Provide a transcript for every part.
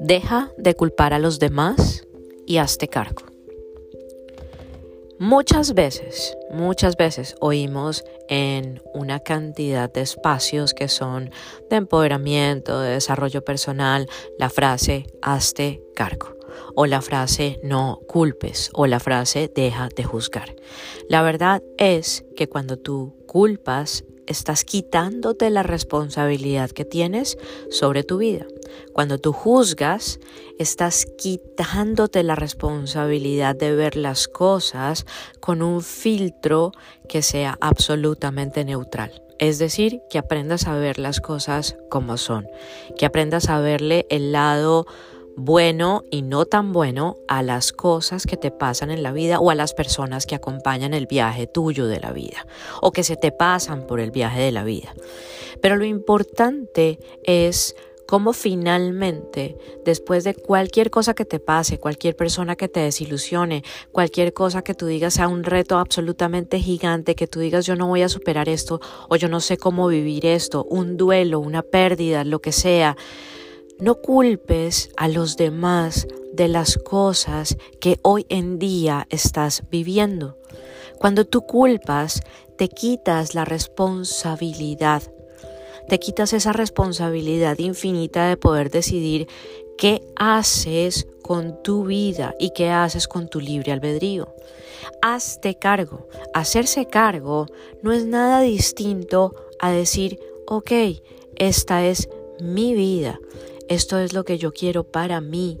Deja de culpar a los demás y hazte cargo. Muchas veces, muchas veces oímos en una cantidad de espacios que son de empoderamiento, de desarrollo personal, la frase hazte cargo o la frase no culpes o la frase deja de juzgar. La verdad es que cuando tú culpas estás quitándote la responsabilidad que tienes sobre tu vida. Cuando tú juzgas, estás quitándote la responsabilidad de ver las cosas con un filtro que sea absolutamente neutral. Es decir, que aprendas a ver las cosas como son, que aprendas a verle el lado bueno y no tan bueno a las cosas que te pasan en la vida o a las personas que acompañan el viaje tuyo de la vida o que se te pasan por el viaje de la vida. Pero lo importante es cómo finalmente, después de cualquier cosa que te pase, cualquier persona que te desilusione, cualquier cosa que tú digas sea un reto absolutamente gigante, que tú digas yo no voy a superar esto o yo no sé cómo vivir esto, un duelo, una pérdida, lo que sea, no culpes a los demás de las cosas que hoy en día estás viviendo. Cuando tú culpas, te quitas la responsabilidad. Te quitas esa responsabilidad infinita de poder decidir qué haces con tu vida y qué haces con tu libre albedrío. Hazte cargo. Hacerse cargo no es nada distinto a decir, ok, esta es mi vida esto es lo que yo quiero para mí.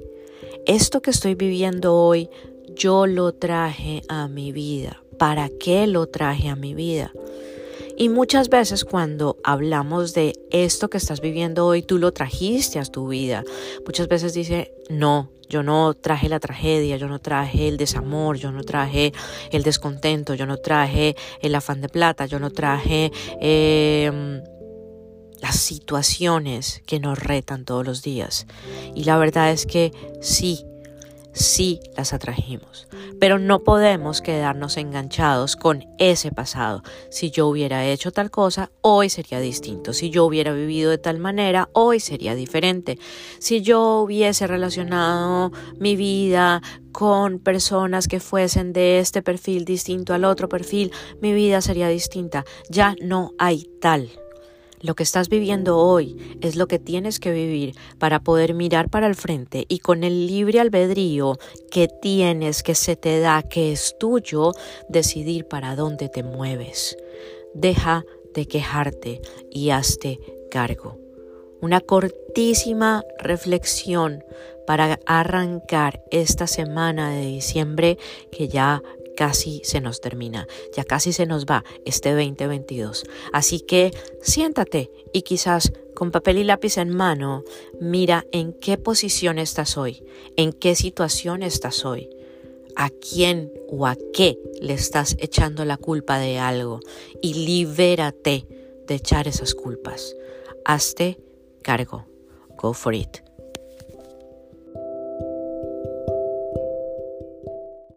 Esto que estoy viviendo hoy, yo lo traje a mi vida. ¿Para qué lo traje a mi vida? Y muchas veces cuando hablamos de esto que estás viviendo hoy, tú lo trajiste a tu vida. Muchas veces dice, no, yo no traje la tragedia, yo no traje el desamor, yo no traje el descontento, yo no traje el afán de plata, yo no traje... Eh, las situaciones que nos retan todos los días. Y la verdad es que sí, sí las atrajimos, pero no podemos quedarnos enganchados con ese pasado. Si yo hubiera hecho tal cosa, hoy sería distinto. Si yo hubiera vivido de tal manera, hoy sería diferente. Si yo hubiese relacionado mi vida con personas que fuesen de este perfil distinto al otro perfil, mi vida sería distinta. Ya no hay tal. Lo que estás viviendo hoy es lo que tienes que vivir para poder mirar para el frente y con el libre albedrío que tienes, que se te da, que es tuyo, decidir para dónde te mueves. Deja de quejarte y hazte cargo. Una cortísima reflexión para arrancar esta semana de diciembre que ya casi se nos termina, ya casi se nos va este 2022. Así que siéntate y quizás con papel y lápiz en mano, mira en qué posición estás hoy, en qué situación estás hoy, a quién o a qué le estás echando la culpa de algo y libérate de echar esas culpas. Hazte cargo. Go for it.